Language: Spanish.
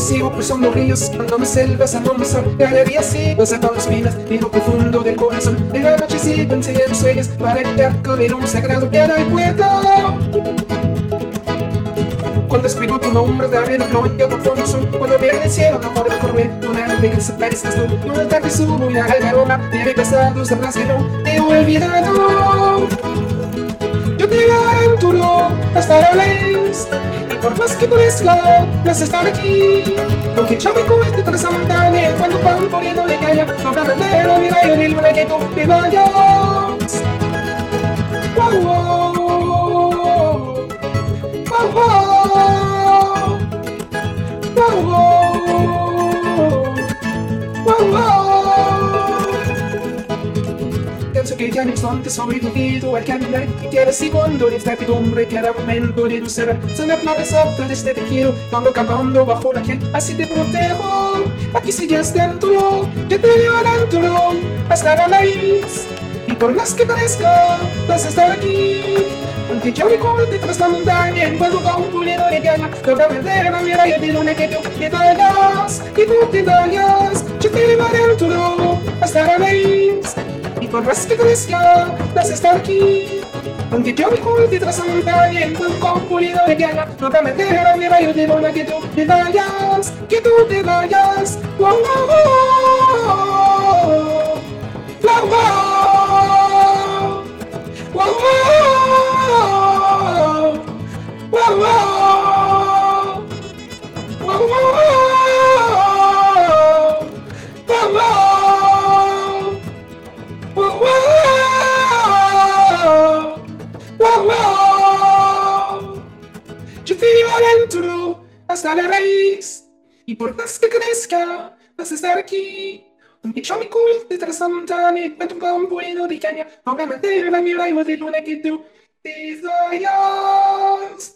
Sigo cruzando ríos, cuando me selvas a no sol día sigo sacando vidas, lo profundo del corazón. En la noche sigo enseñando sueños Para evitar correr un sagrado que el puerto cuando escribo tu nombre de arena no entiendo fondo son Cuando veo el cielo no puedo correr Una nube que desaparezcas tú Y una tarde subo y la aroma De pesados sabrás que no te he olvidado. Yo te aventuro hasta la vez Y por más que parezca vas a estar aquí. Aunque yo me toda esa montaña Cuando van poniendo de caña No habrá manera ni rayo ni luna que tú te vayas Que ya no instante sobrevivido al caminar Y cada segundo de incertidumbre, cada momento tu ser Son las flores altas de este tejido Cuando cantando bajo la piel, así te protejo. Aquí sigues dentro, yo te veo adentro Hasta la nariz Y por más que parezca, vas a estar aquí. Aunque yo recuerde tras la montaña Envuelvo con un pulido de gana Toda la mira y de que tú te vayas Que tú te vayas Yo te llevo adentro hasta la raíz Y que crezca vas a estar aquí aunque yo recuerde tras la montaña Envuelvo con un pulido de gana Toda bandera la mira y de luna que tú te vayas Que tú te vayas wow, wow, wow. Adentro hasta la raíz y por más que crezca vas a estar aquí. Aunque yo me culte tras la montaña, encuentro un lleno de caña, no me la mira y de luna que tú te vayas.